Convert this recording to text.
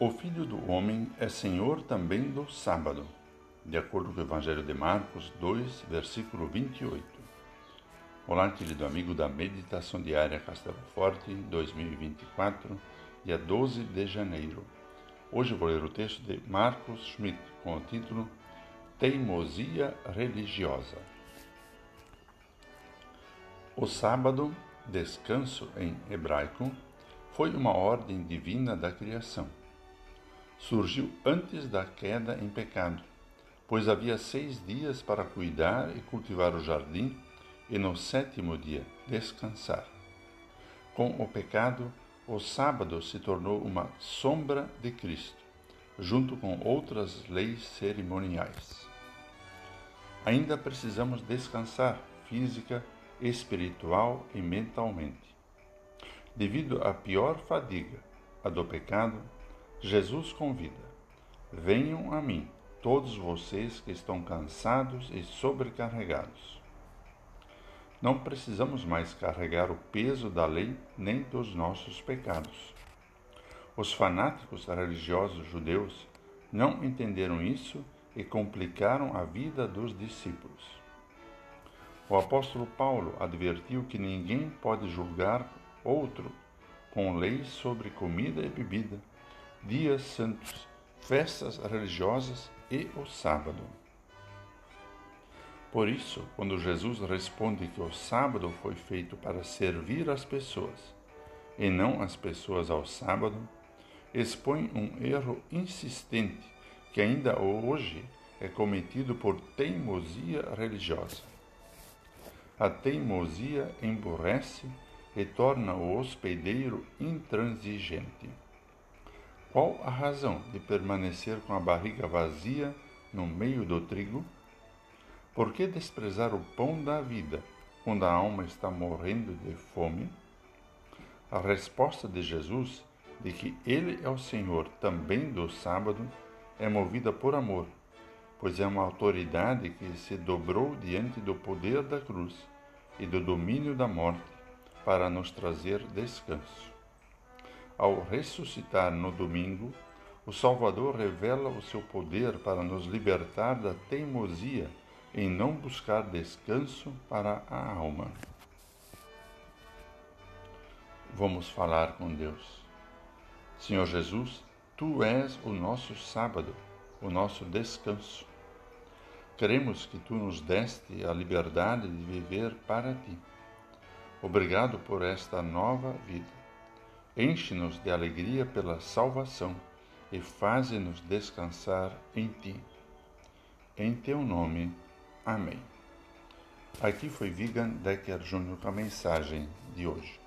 O Filho do Homem é Senhor também do sábado, de acordo com o Evangelho de Marcos 2, versículo 28. Olá, querido amigo da Meditação Diária Castelo Forte 2024, dia 12 de janeiro. Hoje vou ler o texto de Marcos Schmidt com o título Teimosia Religiosa. O sábado, descanso em hebraico, foi uma ordem divina da criação surgiu antes da queda em pecado, pois havia seis dias para cuidar e cultivar o jardim, e no sétimo dia descansar. Com o pecado, o sábado se tornou uma sombra de Cristo, junto com outras leis cerimoniais. Ainda precisamos descansar física, espiritual e mentalmente. Devido à pior fadiga, a do pecado, Jesus convida: Venham a mim, todos vocês que estão cansados e sobrecarregados. Não precisamos mais carregar o peso da lei nem dos nossos pecados. Os fanáticos religiosos judeus não entenderam isso e complicaram a vida dos discípulos. O apóstolo Paulo advertiu que ninguém pode julgar outro com leis sobre comida e bebida dias santos, festas religiosas e o sábado. Por isso, quando Jesus responde que o sábado foi feito para servir as pessoas e não as pessoas ao sábado, expõe um erro insistente que ainda hoje é cometido por teimosia religiosa. A teimosia emburrece e torna o hospedeiro intransigente. Qual a razão de permanecer com a barriga vazia no meio do trigo? Por que desprezar o pão da vida quando a alma está morrendo de fome? A resposta de Jesus de que Ele é o Senhor também do sábado é movida por amor, pois é uma autoridade que se dobrou diante do poder da cruz e do domínio da morte para nos trazer descanso. Ao ressuscitar no domingo, o Salvador revela o seu poder para nos libertar da teimosia em não buscar descanso para a alma. Vamos falar com Deus. Senhor Jesus, tu és o nosso sábado, o nosso descanso. Queremos que tu nos deste a liberdade de viver para ti. Obrigado por esta nova vida. Enche-nos de alegria pela salvação e faze-nos descansar em ti. Em teu nome. Amém. Aqui foi Vigan Decker Jr. com a mensagem de hoje.